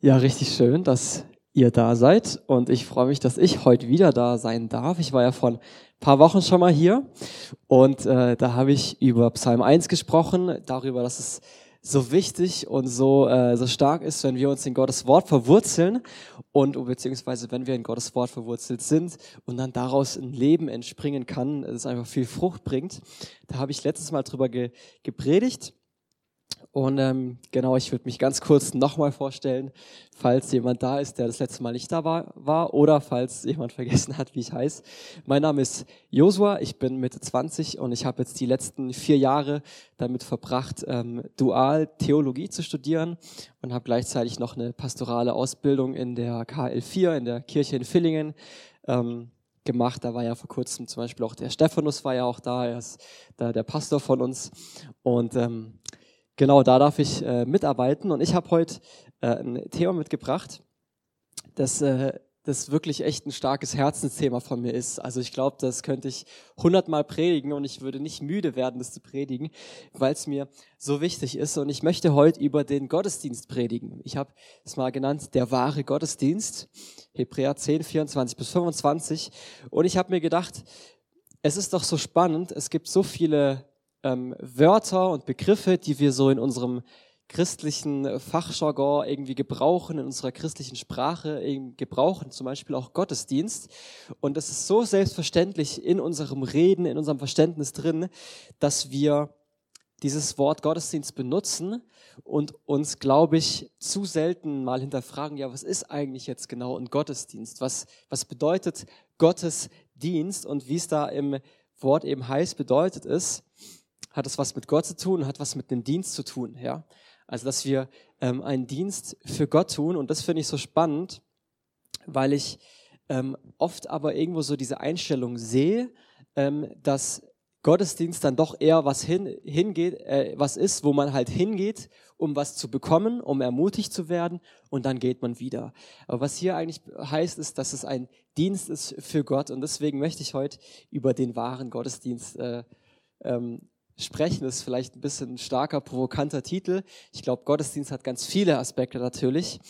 Ja, richtig schön, dass ihr da seid und ich freue mich, dass ich heute wieder da sein darf. Ich war ja vor ein paar Wochen schon mal hier und äh, da habe ich über Psalm 1 gesprochen, darüber, dass es so wichtig und so, äh, so stark ist, wenn wir uns in Gottes Wort verwurzeln und beziehungsweise wenn wir in Gottes Wort verwurzelt sind und dann daraus ein Leben entspringen kann, das einfach viel Frucht bringt. Da habe ich letztes Mal drüber ge gepredigt und ähm, genau, ich würde mich ganz kurz nochmal vorstellen, falls jemand da ist, der das letzte Mal nicht da war, war oder falls jemand vergessen hat, wie ich heiße. Mein Name ist Josua, ich bin Mitte 20 und ich habe jetzt die letzten vier Jahre damit verbracht, ähm, dual Theologie zu studieren und habe gleichzeitig noch eine pastorale Ausbildung in der KL4, in der Kirche in Villingen. Ähm, gemacht. Da war ja vor kurzem zum Beispiel auch der Stephanus war ja auch da, er ist da der Pastor von uns. Und ähm, Genau, da darf ich äh, mitarbeiten und ich habe heute äh, ein Thema mitgebracht, das, äh, das wirklich echt ein starkes Herzensthema von mir ist. Also ich glaube, das könnte ich hundertmal predigen und ich würde nicht müde werden, das zu predigen, weil es mir so wichtig ist. Und ich möchte heute über den Gottesdienst predigen. Ich habe es mal genannt, der wahre Gottesdienst, Hebräer 10, 24 bis 25. Und ich habe mir gedacht, es ist doch so spannend, es gibt so viele ähm, Wörter und Begriffe, die wir so in unserem christlichen Fachjargon irgendwie gebrauchen, in unserer christlichen Sprache eben gebrauchen, zum Beispiel auch Gottesdienst. Und es ist so selbstverständlich in unserem Reden, in unserem Verständnis drin, dass wir dieses Wort Gottesdienst benutzen und uns, glaube ich, zu selten mal hinterfragen, ja, was ist eigentlich jetzt genau ein Gottesdienst? Was, was bedeutet Gottesdienst? Und wie es da im Wort eben heißt, bedeutet es, hat es was mit Gott zu tun, hat was mit einem Dienst zu tun, ja. Also, dass wir ähm, einen Dienst für Gott tun und das finde ich so spannend, weil ich ähm, oft aber irgendwo so diese Einstellung sehe, ähm, dass Gottesdienst dann doch eher was hin, hingeht, äh, was ist, wo man halt hingeht, um was zu bekommen, um ermutigt zu werden und dann geht man wieder. Aber was hier eigentlich heißt, ist, dass es ein Dienst ist für Gott und deswegen möchte ich heute über den wahren Gottesdienst äh, ähm, sprechen, ist vielleicht ein bisschen ein starker, provokanter Titel. Ich glaube, Gottesdienst hat ganz viele Aspekte natürlich.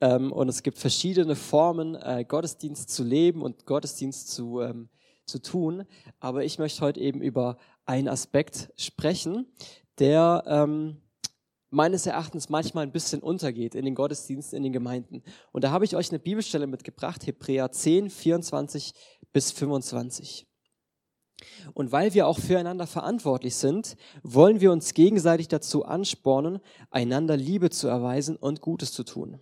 Ähm, und es gibt verschiedene Formen, äh, Gottesdienst zu leben und Gottesdienst zu, ähm, zu tun. Aber ich möchte heute eben über einen Aspekt sprechen, der ähm, meines Erachtens manchmal ein bisschen untergeht in den Gottesdiensten, in den Gemeinden. Und da habe ich euch eine Bibelstelle mitgebracht, Hebräer 10, 24 bis 25. Und weil wir auch füreinander verantwortlich sind, wollen wir uns gegenseitig dazu anspornen, einander Liebe zu erweisen und Gutes zu tun.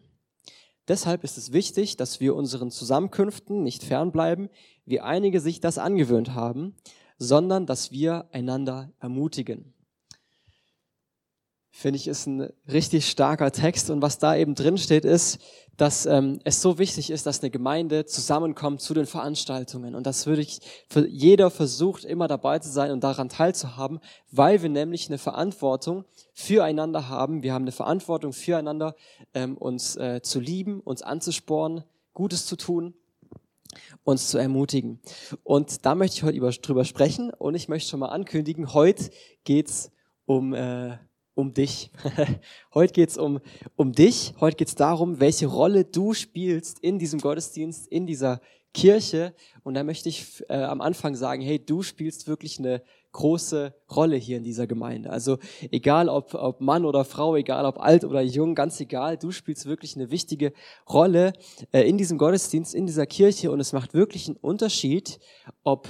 Deshalb ist es wichtig, dass wir unseren Zusammenkünften nicht fernbleiben, wie einige sich das angewöhnt haben, sondern dass wir einander ermutigen finde ich, ist ein richtig starker Text. Und was da eben drin steht, ist, dass ähm, es so wichtig ist, dass eine Gemeinde zusammenkommt zu den Veranstaltungen. Und das würde ich, für jeder versucht, immer dabei zu sein und daran teilzuhaben, weil wir nämlich eine Verantwortung füreinander haben. Wir haben eine Verantwortung füreinander, ähm, uns äh, zu lieben, uns anzuspornen, Gutes zu tun uns zu ermutigen. Und da möchte ich heute über, drüber sprechen und ich möchte schon mal ankündigen, heute geht's um äh, um dich. Heute geht's um, um dich. Heute geht's darum, welche Rolle du spielst in diesem Gottesdienst, in dieser Kirche. Und da möchte ich äh, am Anfang sagen, hey, du spielst wirklich eine große Rolle hier in dieser Gemeinde. Also egal ob, ob Mann oder Frau, egal ob alt oder jung, ganz egal, du spielst wirklich eine wichtige Rolle äh, in diesem Gottesdienst, in dieser Kirche. Und es macht wirklich einen Unterschied, ob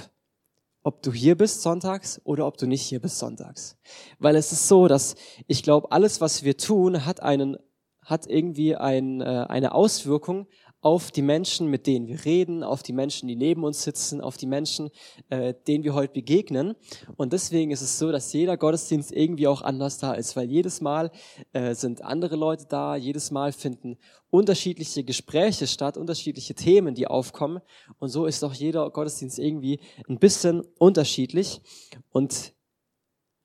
ob du hier bist sonntags oder ob du nicht hier bist sonntags. Weil es ist so, dass ich glaube, alles, was wir tun, hat einen, hat irgendwie ein, äh, eine Auswirkung auf die Menschen, mit denen wir reden, auf die Menschen, die neben uns sitzen, auf die Menschen, äh, denen wir heute begegnen. Und deswegen ist es so, dass jeder Gottesdienst irgendwie auch anders da ist, weil jedes Mal äh, sind andere Leute da, jedes Mal finden unterschiedliche Gespräche statt, unterschiedliche Themen, die aufkommen. Und so ist auch jeder Gottesdienst irgendwie ein bisschen unterschiedlich. Und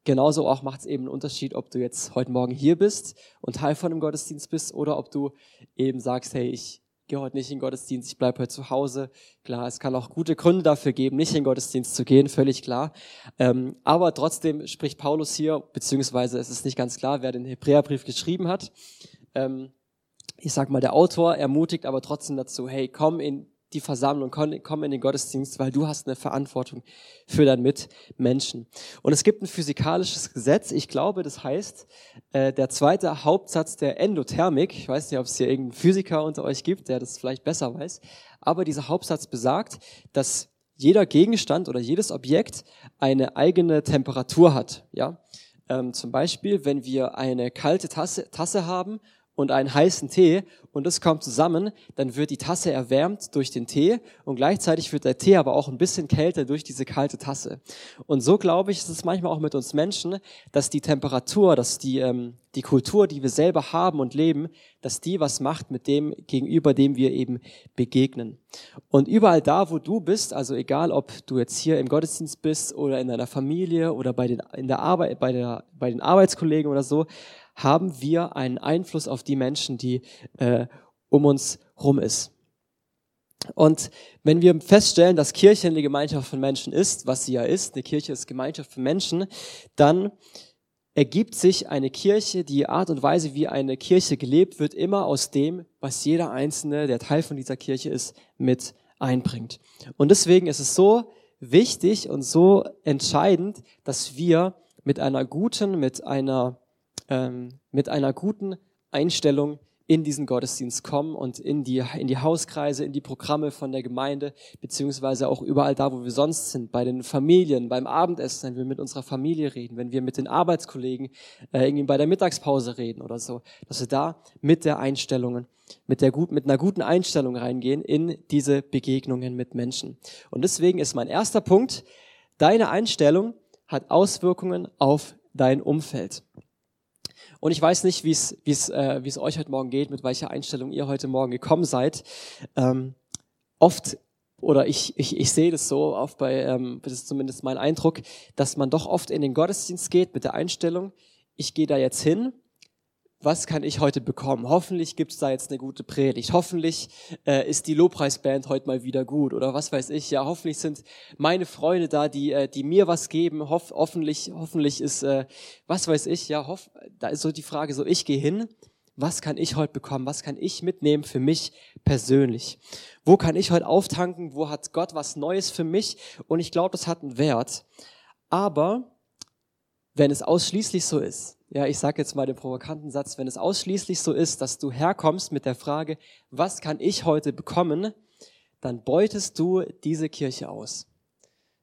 genauso auch macht es eben einen Unterschied, ob du jetzt heute Morgen hier bist und Teil von dem Gottesdienst bist oder ob du eben sagst, hey, ich gehe heute nicht in den Gottesdienst, ich bleibe heute zu Hause. Klar, es kann auch gute Gründe dafür geben, nicht in den Gottesdienst zu gehen, völlig klar. Ähm, aber trotzdem spricht Paulus hier, beziehungsweise es ist nicht ganz klar, wer den Hebräerbrief geschrieben hat. Ähm, ich sag mal, der Autor ermutigt aber trotzdem dazu, hey, komm in die Versammlung, komm in den Gottesdienst, weil du hast eine Verantwortung für deinen Mitmenschen. Und es gibt ein physikalisches Gesetz, ich glaube, das heißt, äh, der zweite Hauptsatz der Endothermik, ich weiß nicht, ob es hier irgendeinen Physiker unter euch gibt, der das vielleicht besser weiß, aber dieser Hauptsatz besagt, dass jeder Gegenstand oder jedes Objekt eine eigene Temperatur hat. Ja? Ähm, zum Beispiel, wenn wir eine kalte Tasse, Tasse haben und einen heißen Tee und das kommt zusammen, dann wird die Tasse erwärmt durch den Tee und gleichzeitig wird der Tee aber auch ein bisschen kälter durch diese kalte Tasse. Und so glaube ich, ist es manchmal auch mit uns Menschen, dass die Temperatur, dass die, ähm, die Kultur, die wir selber haben und leben, dass die was macht mit dem gegenüber, dem wir eben begegnen. Und überall da, wo du bist, also egal, ob du jetzt hier im Gottesdienst bist oder in deiner Familie oder bei den, in der Arbeit, bei, der, bei den Arbeitskollegen oder so, haben wir einen Einfluss auf die Menschen, die äh, um uns rum ist. Und wenn wir feststellen, dass Kirche eine Gemeinschaft von Menschen ist, was sie ja ist, eine Kirche ist Gemeinschaft von Menschen, dann ergibt sich eine Kirche, die Art und Weise, wie eine Kirche gelebt wird, immer aus dem, was jeder Einzelne, der Teil von dieser Kirche ist, mit einbringt. Und deswegen ist es so wichtig und so entscheidend, dass wir mit einer guten, mit einer ähm, mit einer guten Einstellung in diesen Gottesdienst kommen und in die, in die Hauskreise, in die Programme von der Gemeinde, beziehungsweise auch überall da, wo wir sonst sind, bei den Familien, beim Abendessen, wenn wir mit unserer Familie reden, wenn wir mit den Arbeitskollegen äh, irgendwie bei der Mittagspause reden oder so, dass wir da mit der Einstellungen, mit der gut, mit einer guten Einstellung reingehen in diese Begegnungen mit Menschen. Und deswegen ist mein erster Punkt, deine Einstellung hat Auswirkungen auf dein Umfeld. Und ich weiß nicht, wie es äh, euch heute Morgen geht, mit welcher Einstellung ihr heute Morgen gekommen seid. Ähm, oft oder ich, ich, ich sehe das so oft bei, ähm, das ist zumindest mein Eindruck, dass man doch oft in den Gottesdienst geht mit der Einstellung, ich gehe da jetzt hin was kann ich heute bekommen? Hoffentlich gibt es da jetzt eine gute Predigt. Hoffentlich äh, ist die Lobpreisband heute mal wieder gut oder was weiß ich. Ja, hoffentlich sind meine Freunde da, die äh, die mir was geben. Hoff, hoffentlich hoffentlich ist äh, was weiß ich. Ja, hoff, da ist so die Frage. So ich gehe hin. Was kann ich heute bekommen? Was kann ich mitnehmen für mich persönlich? Wo kann ich heute auftanken? Wo hat Gott was Neues für mich? Und ich glaube, das hat einen Wert. Aber wenn es ausschließlich so ist, ja, ich sage jetzt mal den provokanten Satz, wenn es ausschließlich so ist, dass du herkommst mit der Frage, was kann ich heute bekommen, dann beutest du diese Kirche aus.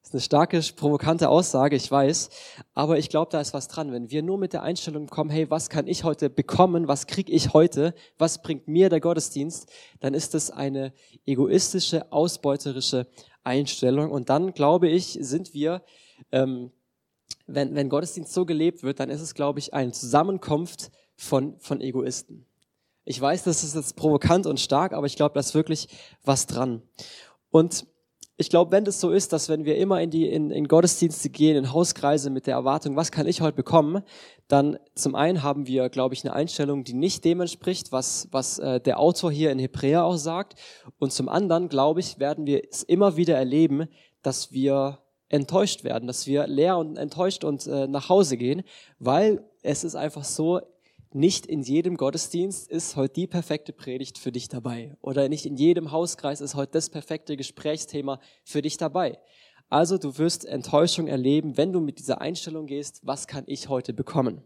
Das ist eine starke, provokante Aussage, ich weiß, aber ich glaube, da ist was dran. Wenn wir nur mit der Einstellung kommen, hey, was kann ich heute bekommen, was krieg ich heute, was bringt mir der Gottesdienst, dann ist das eine egoistische, ausbeuterische Einstellung. Und dann, glaube ich, sind wir ähm, wenn, wenn Gottesdienst so gelebt wird, dann ist es, glaube ich, eine Zusammenkunft von, von Egoisten. Ich weiß, das ist jetzt provokant und stark, aber ich glaube, da ist wirklich was dran. Und ich glaube, wenn das so ist, dass wenn wir immer in die in, in Gottesdienste gehen, in Hauskreise mit der Erwartung, was kann ich heute bekommen, dann zum einen haben wir, glaube ich, eine Einstellung, die nicht dem entspricht, was was äh, der Autor hier in Hebräer auch sagt. Und zum anderen, glaube ich, werden wir es immer wieder erleben, dass wir enttäuscht werden, dass wir leer und enttäuscht und äh, nach Hause gehen, weil es ist einfach so, nicht in jedem Gottesdienst ist heute die perfekte Predigt für dich dabei oder nicht in jedem Hauskreis ist heute das perfekte Gesprächsthema für dich dabei. Also du wirst Enttäuschung erleben, wenn du mit dieser Einstellung gehst, was kann ich heute bekommen?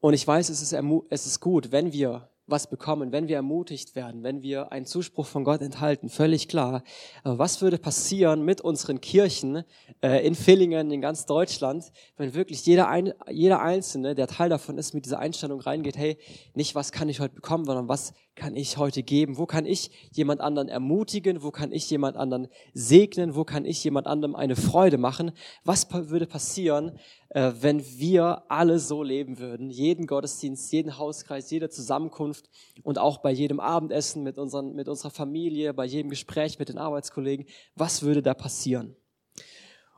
Und ich weiß, es ist, es ist gut, wenn wir was bekommen, wenn wir ermutigt werden, wenn wir einen Zuspruch von Gott enthalten, völlig klar. Aber was würde passieren mit unseren Kirchen äh, in Villingen, in ganz Deutschland, wenn wirklich jeder, ein, jeder Einzelne, der Teil davon ist, mit dieser Einstellung reingeht, hey, nicht was kann ich heute bekommen, sondern was kann ich heute geben? Wo kann ich jemand anderen ermutigen? Wo kann ich jemand anderen segnen? Wo kann ich jemand anderem eine Freude machen? Was würde passieren, äh, wenn wir alle so leben würden? Jeden Gottesdienst, jeden Hauskreis, jede Zusammenkunft und auch bei jedem Abendessen mit, unseren, mit unserer Familie, bei jedem Gespräch mit den Arbeitskollegen. Was würde da passieren?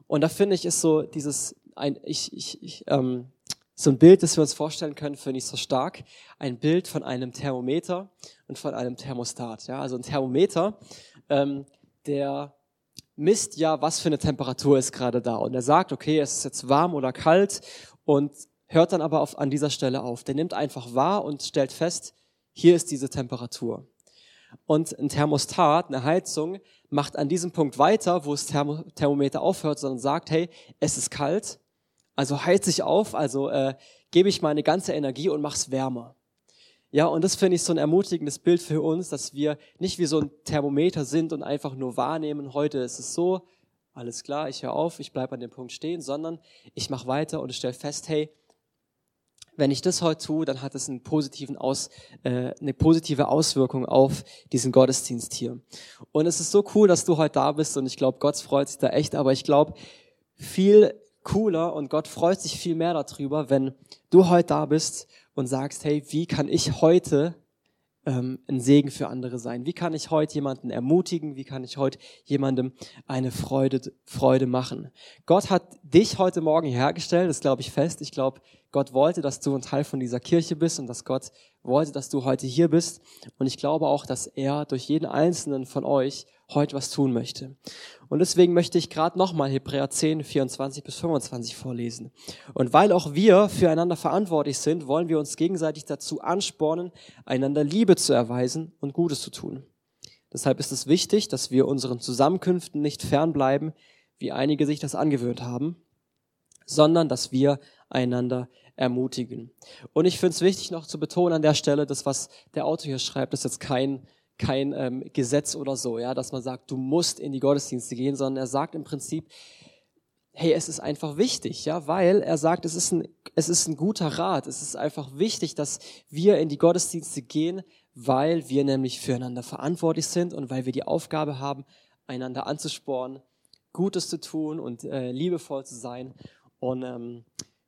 Und da finde ich, ist so dieses, ein, ich, ich, ich ähm, so ein Bild, das wir uns vorstellen können, finde ich so stark. Ein Bild von einem Thermometer und von einem Thermostat. Ja, also ein Thermometer, ähm, der misst ja, was für eine Temperatur ist gerade da. Und er sagt, okay, es ist jetzt warm oder kalt und hört dann aber auf, an dieser Stelle auf. Der nimmt einfach wahr und stellt fest, hier ist diese Temperatur. Und ein Thermostat, eine Heizung, macht an diesem Punkt weiter, wo das Thermometer aufhört, sondern sagt, hey, es ist kalt, also heiz ich auf, also äh, gebe ich meine ganze Energie und mach's wärmer. Ja, und das finde ich so ein ermutigendes Bild für uns, dass wir nicht wie so ein Thermometer sind und einfach nur wahrnehmen, heute ist es so, alles klar, ich höre auf, ich bleibe an dem Punkt stehen, sondern ich mache weiter und stelle fest, hey, wenn ich das heute tue, dann hat es einen positiven Aus, äh, eine positive Auswirkung auf diesen Gottesdienst hier. Und es ist so cool, dass du heute da bist und ich glaube, Gott freut sich da echt, aber ich glaube, viel cooler und Gott freut sich viel mehr darüber, wenn du heute da bist und sagst, hey, wie kann ich heute ähm, ein Segen für andere sein? Wie kann ich heute jemanden ermutigen? Wie kann ich heute jemandem eine Freude, Freude machen? Gott hat dich heute Morgen hergestellt, das glaube ich fest. Ich glaube, Gott wollte, dass du ein Teil von dieser Kirche bist und dass Gott wollte, dass du heute hier bist. Und ich glaube auch, dass er durch jeden einzelnen von euch heute was tun möchte. Und deswegen möchte ich gerade nochmal Hebräer 10, 24 bis 25 vorlesen. Und weil auch wir füreinander verantwortlich sind, wollen wir uns gegenseitig dazu anspornen, einander Liebe zu erweisen und Gutes zu tun. Deshalb ist es wichtig, dass wir unseren Zusammenkünften nicht fernbleiben, wie einige sich das angewöhnt haben, sondern dass wir einander ermutigen. Und ich finde es wichtig noch zu betonen an der Stelle, das, was der Autor hier schreibt, ist jetzt kein kein ähm, Gesetz oder so, ja, dass man sagt, du musst in die Gottesdienste gehen, sondern er sagt im Prinzip, hey, es ist einfach wichtig, ja, weil er sagt, es ist ein, es ist ein guter Rat. Es ist einfach wichtig, dass wir in die Gottesdienste gehen, weil wir nämlich füreinander verantwortlich sind und weil wir die Aufgabe haben, einander anzuspornen, Gutes zu tun und äh, liebevoll zu sein. Und ähm,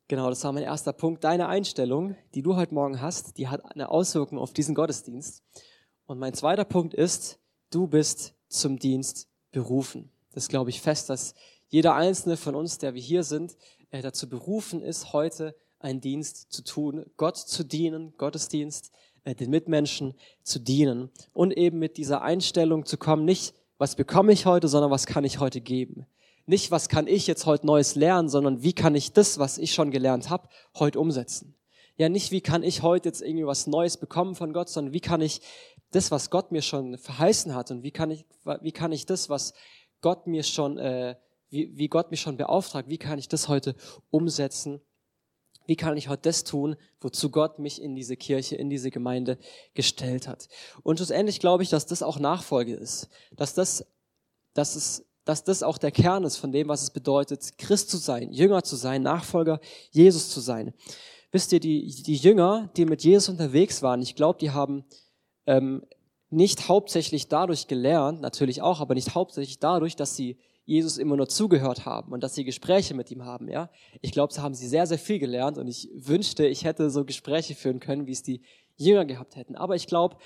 genau, das war mein erster Punkt. Deine Einstellung, die du heute Morgen hast, die hat eine Auswirkung auf diesen Gottesdienst. Und mein zweiter Punkt ist, du bist zum Dienst berufen. Das glaube ich fest, dass jeder einzelne von uns, der wir hier sind, äh, dazu berufen ist, heute einen Dienst zu tun, Gott zu dienen, Gottesdienst, äh, den Mitmenschen zu dienen und eben mit dieser Einstellung zu kommen, nicht was bekomme ich heute, sondern was kann ich heute geben. Nicht was kann ich jetzt heute Neues lernen, sondern wie kann ich das, was ich schon gelernt habe, heute umsetzen. Ja, nicht wie kann ich heute jetzt irgendwie was Neues bekommen von Gott, sondern wie kann ich das, was Gott mir schon verheißen hat und wie kann ich, wie kann ich das, was Gott mir schon, äh, wie, wie Gott mich schon beauftragt, wie kann ich das heute umsetzen? Wie kann ich heute das tun, wozu Gott mich in diese Kirche, in diese Gemeinde gestellt hat? Und schlussendlich glaube ich, dass das auch Nachfolge ist, dass das, dass es, dass das auch der Kern ist von dem, was es bedeutet, Christ zu sein, Jünger zu sein, Nachfolger Jesus zu sein. Wisst ihr, die, die Jünger, die mit Jesus unterwegs waren, ich glaube, die haben ähm, nicht hauptsächlich dadurch gelernt, natürlich auch, aber nicht hauptsächlich dadurch, dass sie Jesus immer nur zugehört haben und dass sie Gespräche mit ihm haben, ja. Ich glaube, so haben sie sehr, sehr viel gelernt und ich wünschte, ich hätte so Gespräche führen können, wie es die Jünger gehabt hätten. Aber ich glaube,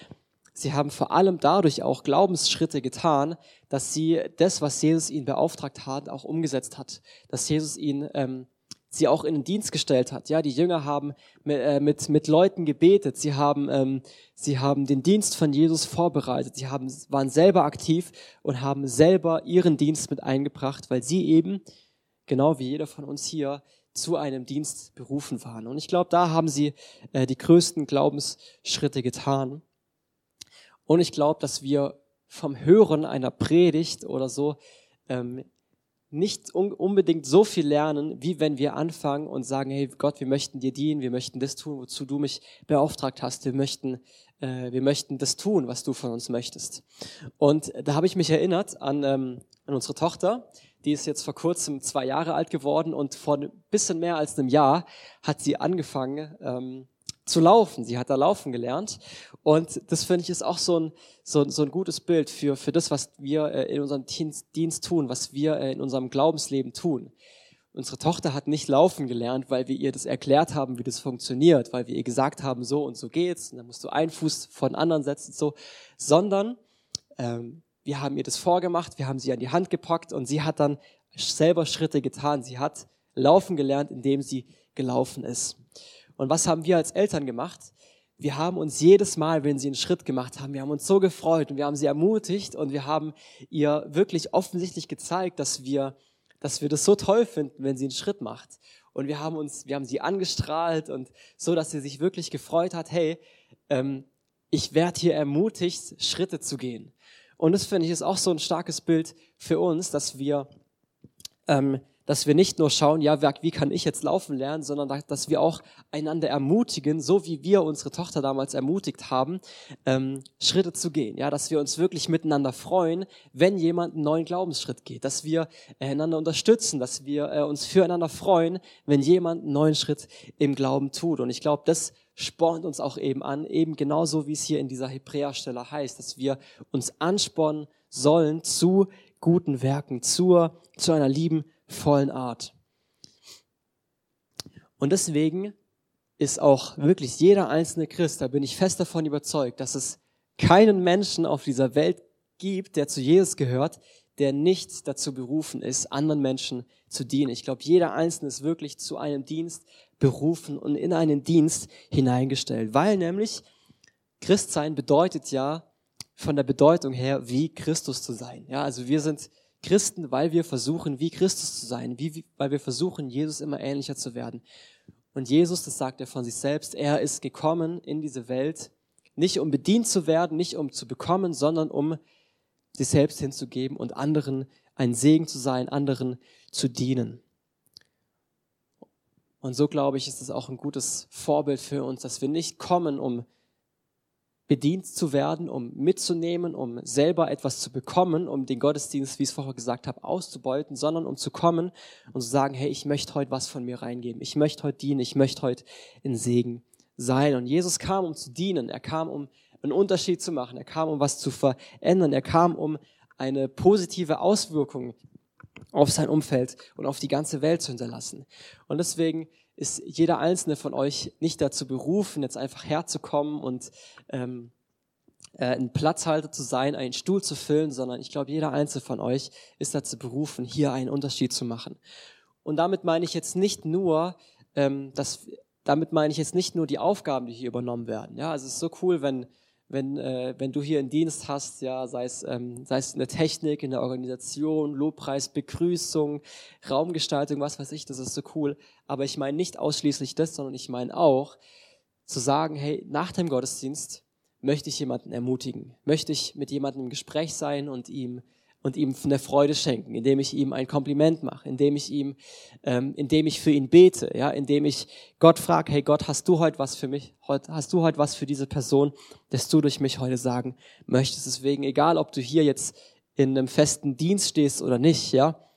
sie haben vor allem dadurch auch Glaubensschritte getan, dass sie das, was Jesus ihnen beauftragt hat, auch umgesetzt hat. Dass Jesus ihnen ähm, sie auch in den Dienst gestellt hat. Ja, die Jünger haben mit, äh, mit, mit Leuten gebetet, sie haben, ähm, sie haben den Dienst von Jesus vorbereitet, sie haben, waren selber aktiv und haben selber ihren Dienst mit eingebracht, weil sie eben, genau wie jeder von uns hier, zu einem Dienst berufen waren. Und ich glaube, da haben sie äh, die größten Glaubensschritte getan. Und ich glaube, dass wir vom Hören einer Predigt oder so ähm, nicht unbedingt so viel lernen, wie wenn wir anfangen und sagen, hey Gott, wir möchten dir dienen, wir möchten das tun, wozu du mich beauftragt hast, wir möchten, äh, wir möchten das tun, was du von uns möchtest. Und da habe ich mich erinnert an, ähm, an unsere Tochter, die ist jetzt vor kurzem zwei Jahre alt geworden und vor ein bisschen mehr als einem Jahr hat sie angefangen, ähm, zu laufen. Sie hat da laufen gelernt. Und das finde ich ist auch so ein, so, so ein gutes Bild für, für das, was wir äh, in unserem Dienst, tun, was wir äh, in unserem Glaubensleben tun. Unsere Tochter hat nicht laufen gelernt, weil wir ihr das erklärt haben, wie das funktioniert, weil wir ihr gesagt haben, so und so geht's, und dann musst du einen Fuß vor den anderen setzen, so, sondern ähm, wir haben ihr das vorgemacht, wir haben sie an die Hand gepackt und sie hat dann selber Schritte getan. Sie hat laufen gelernt, indem sie gelaufen ist. Und was haben wir als Eltern gemacht? Wir haben uns jedes Mal, wenn sie einen Schritt gemacht haben, wir haben uns so gefreut und wir haben sie ermutigt und wir haben ihr wirklich offensichtlich gezeigt, dass wir, dass wir das so toll finden, wenn sie einen Schritt macht. Und wir haben uns, wir haben sie angestrahlt und so, dass sie sich wirklich gefreut hat, hey, ähm, ich werde hier ermutigt, Schritte zu gehen. Und das finde ich ist auch so ein starkes Bild für uns, dass wir ähm, dass wir nicht nur schauen, ja, wie kann ich jetzt laufen lernen, sondern dass wir auch einander ermutigen, so wie wir unsere Tochter damals ermutigt haben, ähm, Schritte zu gehen. Ja, dass wir uns wirklich miteinander freuen, wenn jemand einen neuen Glaubensschritt geht, dass wir einander unterstützen, dass wir äh, uns füreinander freuen, wenn jemand einen neuen Schritt im Glauben tut. Und ich glaube, das spornt uns auch eben an, eben genauso wie es hier in dieser Hebräerstelle heißt, dass wir uns anspornen sollen zu guten Werken, zur, zu einer lieben vollen Art. Und deswegen ist auch wirklich jeder einzelne Christ, da bin ich fest davon überzeugt, dass es keinen Menschen auf dieser Welt gibt, der zu Jesus gehört, der nicht dazu berufen ist, anderen Menschen zu dienen. Ich glaube, jeder Einzelne ist wirklich zu einem Dienst berufen und in einen Dienst hineingestellt, weil nämlich Christsein bedeutet ja von der Bedeutung her, wie Christus zu sein. Ja, also wir sind Christen, weil wir versuchen, wie Christus zu sein, wie, weil wir versuchen, Jesus immer ähnlicher zu werden. Und Jesus, das sagt er von sich selbst, er ist gekommen in diese Welt, nicht um bedient zu werden, nicht um zu bekommen, sondern um sich selbst hinzugeben und anderen ein Segen zu sein, anderen zu dienen. Und so glaube ich, ist es auch ein gutes Vorbild für uns, dass wir nicht kommen, um bedient zu werden, um mitzunehmen, um selber etwas zu bekommen, um den Gottesdienst, wie ich es vorher gesagt habe, auszubeuten, sondern um zu kommen und zu sagen, hey, ich möchte heute was von mir reingeben. Ich möchte heute dienen. Ich möchte heute in Segen sein. Und Jesus kam, um zu dienen. Er kam, um einen Unterschied zu machen. Er kam, um was zu verändern. Er kam, um eine positive Auswirkung auf sein Umfeld und auf die ganze Welt zu hinterlassen. Und deswegen ist jeder einzelne von euch nicht dazu berufen, jetzt einfach herzukommen und ähm, äh, ein Platzhalter zu sein, einen Stuhl zu füllen, sondern ich glaube, jeder einzelne von euch ist dazu berufen, hier einen Unterschied zu machen. Und damit meine ich jetzt nicht nur, ähm, dass, damit meine ich jetzt nicht nur die Aufgaben, die hier übernommen werden. Ja, also es ist so cool, wenn wenn, äh, wenn du hier einen Dienst hast, ja, sei es, ähm, sei es in der Technik, in der Organisation, Lobpreis, Begrüßung, Raumgestaltung, was weiß ich, das ist so cool. Aber ich meine nicht ausschließlich das, sondern ich meine auch zu sagen, hey, nach dem Gottesdienst möchte ich jemanden ermutigen, möchte ich mit jemandem im Gespräch sein und ihm und ihm eine Freude schenken, indem ich ihm ein Kompliment mache, indem ich ihm, ähm, indem ich für ihn bete, ja, indem ich Gott frage, hey Gott, hast du heute was für mich? Heute, hast du heute was für diese Person, das du durch mich heute sagen möchtest? Deswegen, egal ob du hier jetzt in einem festen Dienst stehst oder nicht, ja,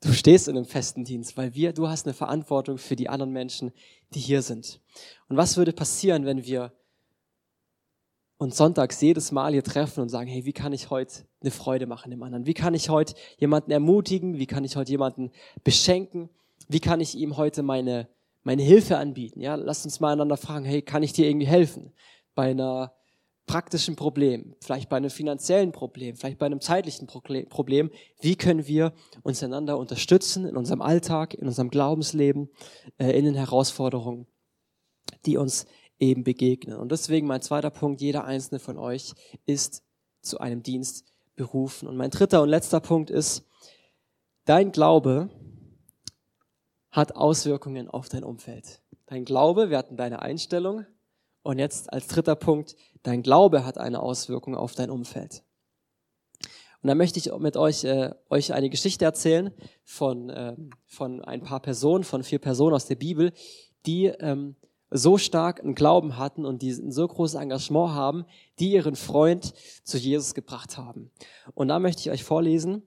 du stehst in einem festen Dienst, weil wir, du hast eine Verantwortung für die anderen Menschen, die hier sind. Und was würde passieren, wenn wir und sonntags jedes Mal hier treffen und sagen, hey, wie kann ich heute eine Freude machen dem anderen? Wie kann ich heute jemanden ermutigen? Wie kann ich heute jemanden beschenken? Wie kann ich ihm heute meine, meine Hilfe anbieten? Ja, lasst uns mal einander fragen, hey, kann ich dir irgendwie helfen? Bei einer praktischen Problem, vielleicht bei einem finanziellen Problem, vielleicht bei einem zeitlichen Problem. Wie können wir uns einander unterstützen in unserem Alltag, in unserem Glaubensleben, äh, in den Herausforderungen, die uns eben begegnen. Und deswegen mein zweiter Punkt, jeder einzelne von euch ist zu einem Dienst berufen. Und mein dritter und letzter Punkt ist, dein Glaube hat Auswirkungen auf dein Umfeld. Dein Glaube, wir hatten deine Einstellung. Und jetzt als dritter Punkt, dein Glaube hat eine Auswirkung auf dein Umfeld. Und da möchte ich mit euch, äh, euch eine Geschichte erzählen von, äh, von ein paar Personen, von vier Personen aus der Bibel, die ähm, so stark einen Glauben hatten und die ein so großes Engagement haben, die ihren Freund zu Jesus gebracht haben. Und da möchte ich euch vorlesen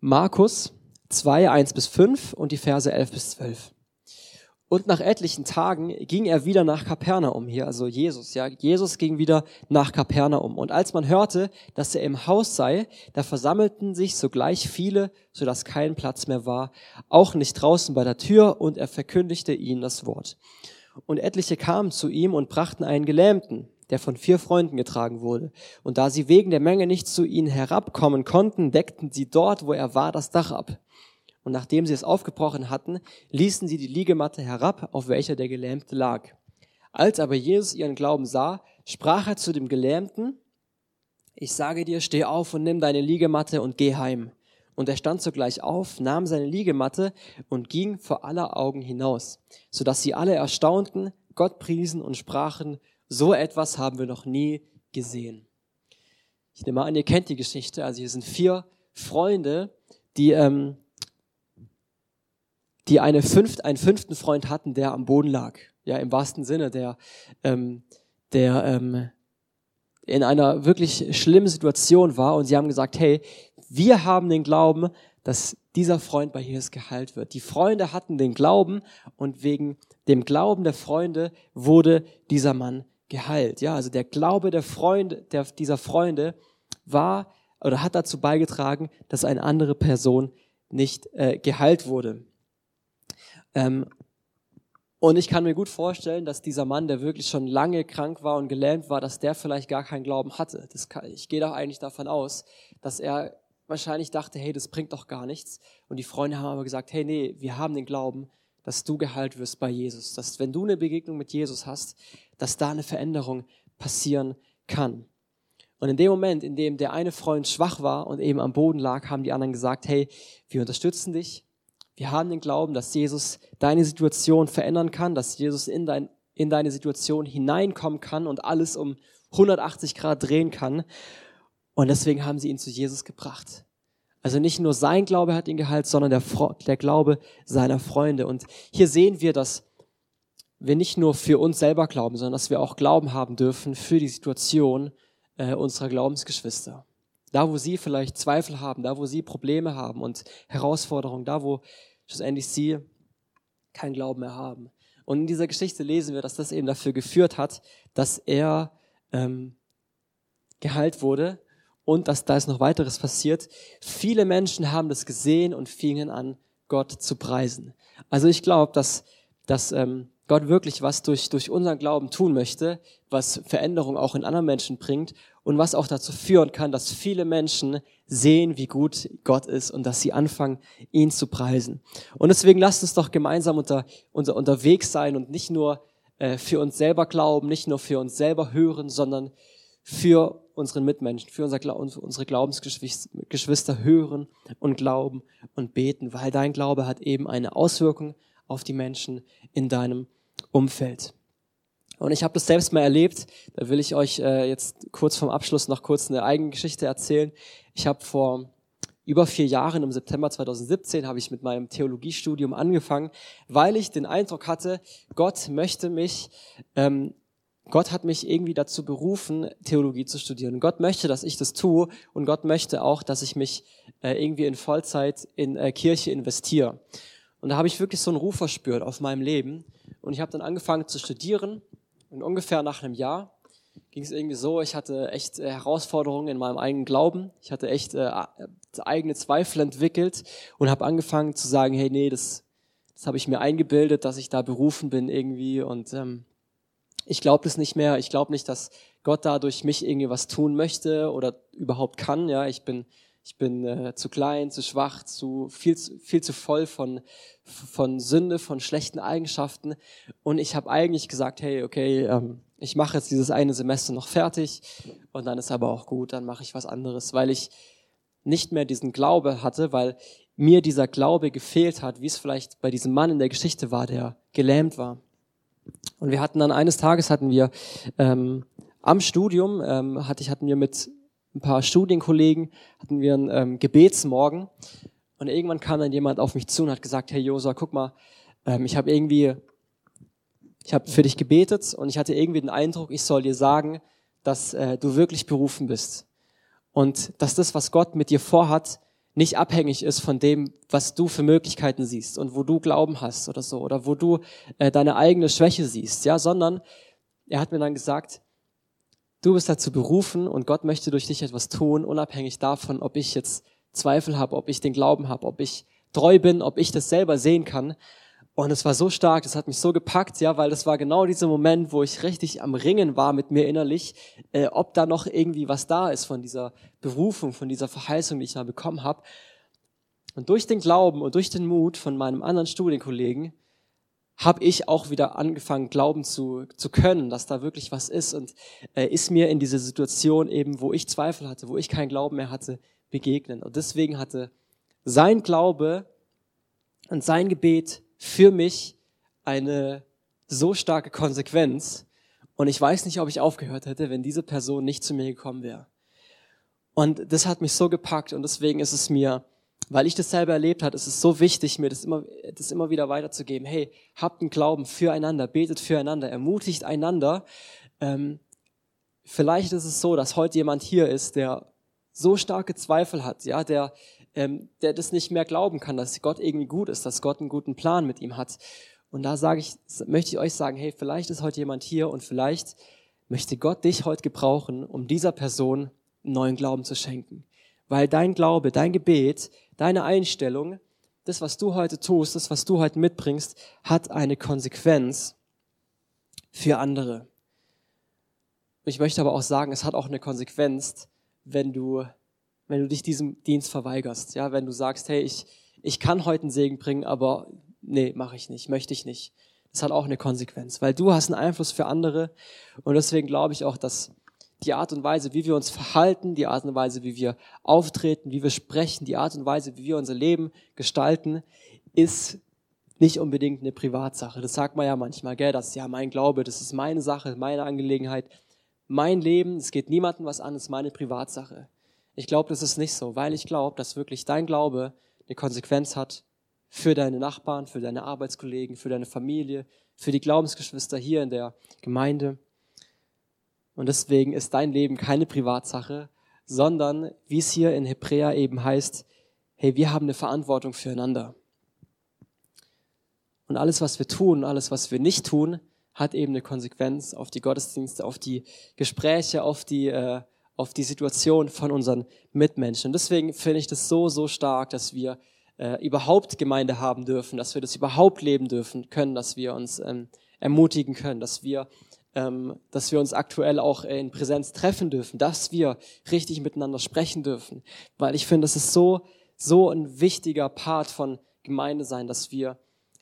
Markus 2, 1 bis 5 und die Verse 11 bis 12. Und nach etlichen Tagen ging er wieder nach Kapernaum hier, also Jesus, ja. Jesus ging wieder nach Kapernaum. Und als man hörte, dass er im Haus sei, da versammelten sich sogleich viele, so dass kein Platz mehr war, auch nicht draußen bei der Tür, und er verkündigte ihnen das Wort. Und etliche kamen zu ihm und brachten einen Gelähmten, der von vier Freunden getragen wurde. Und da sie wegen der Menge nicht zu ihnen herabkommen konnten, deckten sie dort, wo er war, das Dach ab. Und nachdem sie es aufgebrochen hatten, ließen sie die Liegematte herab, auf welcher der Gelähmte lag. Als aber Jesus ihren Glauben sah, sprach er zu dem Gelähmten, ich sage dir, steh auf und nimm deine Liegematte und geh heim. Und er stand sogleich auf, nahm seine Liegematte und ging vor aller Augen hinaus, so dass sie alle erstaunten, Gott priesen und sprachen, so etwas haben wir noch nie gesehen. Ich nehme an, ihr kennt die Geschichte. Also hier sind vier Freunde, die, ähm, die eine fünft, einen fünften Freund hatten, der am Boden lag. Ja, im wahrsten Sinne, der, ähm, der ähm, in einer wirklich schlimmen Situation war. Und sie haben gesagt, hey, wir haben den Glauben, dass dieser Freund bei Jesus geheilt wird. Die Freunde hatten den Glauben und wegen dem Glauben der Freunde wurde dieser Mann geheilt. Ja, also der Glaube der Freunde, der, dieser Freunde war oder hat dazu beigetragen, dass eine andere Person nicht äh, geheilt wurde. Ähm, und ich kann mir gut vorstellen, dass dieser Mann, der wirklich schon lange krank war und gelähmt war, dass der vielleicht gar keinen Glauben hatte. Kann, ich gehe doch eigentlich davon aus, dass er wahrscheinlich dachte, hey, das bringt doch gar nichts. Und die Freunde haben aber gesagt, hey, nee, wir haben den Glauben, dass du geheilt wirst bei Jesus. Dass wenn du eine Begegnung mit Jesus hast, dass da eine Veränderung passieren kann. Und in dem Moment, in dem der eine Freund schwach war und eben am Boden lag, haben die anderen gesagt, hey, wir unterstützen dich. Wir haben den Glauben, dass Jesus deine Situation verändern kann, dass Jesus in, dein, in deine Situation hineinkommen kann und alles um 180 Grad drehen kann. Und deswegen haben sie ihn zu Jesus gebracht. Also nicht nur sein Glaube hat ihn geheilt, sondern der, der Glaube seiner Freunde. Und hier sehen wir, dass wir nicht nur für uns selber glauben, sondern dass wir auch Glauben haben dürfen für die Situation äh, unserer Glaubensgeschwister. Da, wo sie vielleicht Zweifel haben, da, wo sie Probleme haben und Herausforderungen, da, wo schlussendlich sie keinen Glauben mehr haben. Und in dieser Geschichte lesen wir, dass das eben dafür geführt hat, dass er ähm, geheilt wurde und dass da ist noch weiteres passiert. Viele Menschen haben das gesehen und fingen an, Gott zu preisen. Also ich glaube, dass, dass ähm, Gott wirklich was durch, durch unseren Glauben tun möchte, was Veränderung auch in anderen Menschen bringt und was auch dazu führen kann, dass viele Menschen sehen, wie gut Gott ist und dass sie anfangen, ihn zu preisen. Und deswegen lasst uns doch gemeinsam unter, unter, unterwegs sein und nicht nur äh, für uns selber glauben, nicht nur für uns selber hören, sondern für unseren Mitmenschen, für unser, unsere Glaubensgeschwister hören und glauben und beten, weil dein Glaube hat eben eine Auswirkung auf die Menschen in deinem Umfeld. Und ich habe das selbst mal erlebt, da will ich euch äh, jetzt kurz vom Abschluss noch kurz eine eigene Geschichte erzählen. Ich habe vor über vier Jahren, im September 2017, habe ich mit meinem Theologiestudium angefangen, weil ich den Eindruck hatte, Gott möchte mich ähm, Gott hat mich irgendwie dazu berufen, Theologie zu studieren. Gott möchte, dass ich das tue und Gott möchte auch, dass ich mich äh, irgendwie in Vollzeit in äh, Kirche investiere. Und da habe ich wirklich so einen Ruf verspürt auf meinem Leben. Und ich habe dann angefangen zu studieren und ungefähr nach einem Jahr ging es irgendwie so, ich hatte echt äh, Herausforderungen in meinem eigenen Glauben. Ich hatte echt äh, eigene Zweifel entwickelt und habe angefangen zu sagen, hey, nee, das, das habe ich mir eingebildet, dass ich da berufen bin irgendwie und ähm, ich glaube das nicht mehr. Ich glaube nicht, dass Gott dadurch mich irgendwie was tun möchte oder überhaupt kann. Ja, ich bin ich bin äh, zu klein, zu schwach, zu viel, viel zu voll von von Sünde, von schlechten Eigenschaften. Und ich habe eigentlich gesagt, hey, okay, ähm, ich mache jetzt dieses eine Semester noch fertig und dann ist aber auch gut, dann mache ich was anderes, weil ich nicht mehr diesen Glaube hatte, weil mir dieser Glaube gefehlt hat, wie es vielleicht bei diesem Mann in der Geschichte war, der gelähmt war. Und wir hatten dann eines Tages hatten wir ähm, am Studium ähm, hatte ich hatten wir mit ein paar Studienkollegen hatten wir einen ähm, Gebetsmorgen und irgendwann kam dann jemand auf mich zu und hat gesagt, hey Josa, guck mal, ähm, ich habe irgendwie ich habe für dich gebetet und ich hatte irgendwie den Eindruck, ich soll dir sagen, dass äh, du wirklich berufen bist und dass das, was Gott mit dir vorhat, nicht abhängig ist von dem, was du für Möglichkeiten siehst und wo du Glauben hast oder so oder wo du äh, deine eigene Schwäche siehst, ja, sondern er hat mir dann gesagt, du bist dazu berufen und Gott möchte durch dich etwas tun, unabhängig davon, ob ich jetzt Zweifel habe, ob ich den Glauben habe, ob ich treu bin, ob ich das selber sehen kann. Und es war so stark, das hat mich so gepackt, ja, weil das war genau dieser Moment, wo ich richtig am Ringen war mit mir innerlich, äh, ob da noch irgendwie was da ist von dieser Berufung, von dieser Verheißung, die ich da bekommen habe. Und durch den Glauben und durch den Mut von meinem anderen Studienkollegen habe ich auch wieder angefangen, glauben zu, zu können, dass da wirklich was ist und äh, ist mir in dieser Situation eben, wo ich Zweifel hatte, wo ich keinen Glauben mehr hatte, begegnen. Und deswegen hatte sein Glaube und sein Gebet für mich eine so starke Konsequenz. Und ich weiß nicht, ob ich aufgehört hätte, wenn diese Person nicht zu mir gekommen wäre. Und das hat mich so gepackt und deswegen ist es mir, weil ich das selber erlebt habe, ist es so wichtig, mir das immer, das immer wieder weiterzugeben. Hey, habt einen Glauben füreinander, betet füreinander, ermutigt einander. Ähm, vielleicht ist es so, dass heute jemand hier ist, der so starke Zweifel hat, ja, der, ähm, der das nicht mehr glauben kann, dass Gott irgendwie gut ist, dass Gott einen guten Plan mit ihm hat. Und da sage ich, möchte ich euch sagen, hey, vielleicht ist heute jemand hier und vielleicht möchte Gott dich heute gebrauchen, um dieser Person neuen Glauben zu schenken. Weil dein Glaube, dein Gebet, deine Einstellung, das, was du heute tust, das, was du heute mitbringst, hat eine Konsequenz für andere. Ich möchte aber auch sagen, es hat auch eine Konsequenz, wenn du, wenn du dich diesem Dienst verweigerst. Ja, wenn du sagst, hey, ich, ich kann heute einen Segen bringen, aber nee, mache ich nicht, möchte ich nicht. Das hat auch eine Konsequenz, weil du hast einen Einfluss für andere und deswegen glaube ich auch, dass die Art und Weise, wie wir uns verhalten, die Art und Weise, wie wir auftreten, wie wir sprechen, die Art und Weise, wie wir unser Leben gestalten, ist nicht unbedingt eine Privatsache. Das sagt man ja manchmal, gell, das ist ja mein Glaube, das ist meine Sache, meine Angelegenheit, mein Leben, es geht niemandem was an, es ist meine Privatsache. Ich glaube, das ist nicht so, weil ich glaube, dass wirklich dein Glaube eine Konsequenz hat für deine Nachbarn, für deine Arbeitskollegen, für deine Familie, für die Glaubensgeschwister hier in der Gemeinde. Und deswegen ist dein Leben keine Privatsache, sondern, wie es hier in Hebräer eben heißt, hey, wir haben eine Verantwortung füreinander. Und alles, was wir tun, alles, was wir nicht tun, hat eben eine Konsequenz auf die Gottesdienste, auf die Gespräche, auf die, äh, auf die Situation von unseren Mitmenschen. Und deswegen finde ich das so, so stark, dass wir äh, überhaupt Gemeinde haben dürfen, dass wir das überhaupt leben dürfen können, dass wir uns ähm, ermutigen können, dass wir dass wir uns aktuell auch in Präsenz treffen dürfen, dass wir richtig miteinander sprechen dürfen. Weil ich finde, das ist so, so ein wichtiger Part von Gemeinde sein, dass wir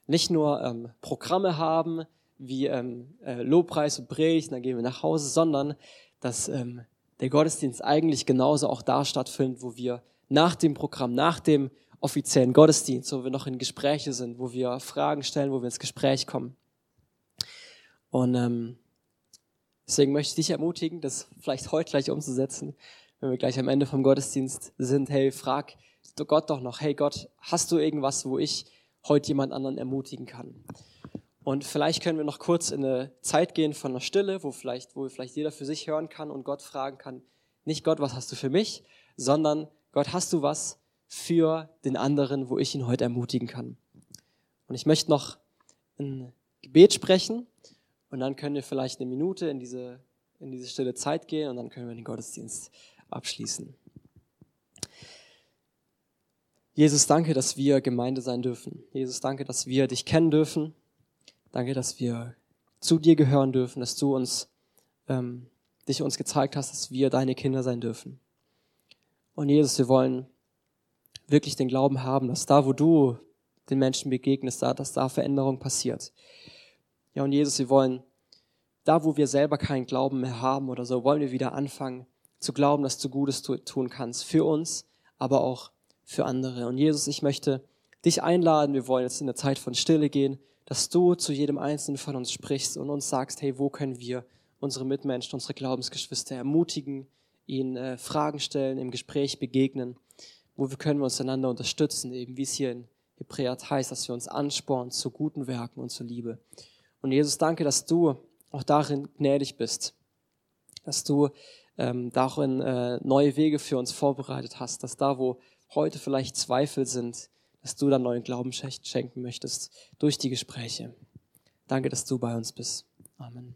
nicht nur ähm, Programme haben, wie ähm, äh, Lobpreis und Predigt, dann gehen wir nach Hause, sondern dass ähm, der Gottesdienst eigentlich genauso auch da stattfindet, wo wir nach dem Programm, nach dem offiziellen Gottesdienst, wo wir noch in Gespräche sind, wo wir Fragen stellen, wo wir ins Gespräch kommen. Und ähm, Deswegen möchte ich dich ermutigen, das vielleicht heute gleich umzusetzen, wenn wir gleich am Ende vom Gottesdienst sind. Hey, frag Gott doch noch, hey Gott, hast du irgendwas, wo ich heute jemand anderen ermutigen kann? Und vielleicht können wir noch kurz in eine Zeit gehen von einer Stille, wo vielleicht, wo vielleicht jeder für sich hören kann und Gott fragen kann, nicht Gott, was hast du für mich, sondern Gott, hast du was für den anderen, wo ich ihn heute ermutigen kann? Und ich möchte noch ein Gebet sprechen und dann können wir vielleicht eine Minute in diese, in diese stille Zeit gehen und dann können wir den Gottesdienst abschließen. Jesus, danke, dass wir Gemeinde sein dürfen. Jesus, danke, dass wir dich kennen dürfen. Danke, dass wir zu dir gehören dürfen, dass du uns, ähm, dich uns gezeigt hast, dass wir deine Kinder sein dürfen. Und Jesus, wir wollen wirklich den Glauben haben, dass da, wo du den Menschen begegnest, da, dass da Veränderung passiert. Ja, und Jesus, wir wollen da, wo wir selber keinen Glauben mehr haben oder so, wollen wir wieder anfangen zu glauben, dass du Gutes tun kannst für uns, aber auch für andere. Und Jesus, ich möchte dich einladen, wir wollen jetzt in der Zeit von Stille gehen, dass du zu jedem Einzelnen von uns sprichst und uns sagst, hey, wo können wir unsere Mitmenschen, unsere Glaubensgeschwister ermutigen, ihnen äh, Fragen stellen, im Gespräch begegnen, wo wir können wir uns einander unterstützen, eben wie es hier in Hebräer heißt, dass wir uns anspornen zu guten Werken und zur Liebe. Und Jesus, danke, dass du auch darin gnädig bist, dass du ähm, darin äh, neue Wege für uns vorbereitet hast, dass da, wo heute vielleicht Zweifel sind, dass du dann neuen Glauben schenken möchtest durch die Gespräche. Danke, dass du bei uns bist. Amen.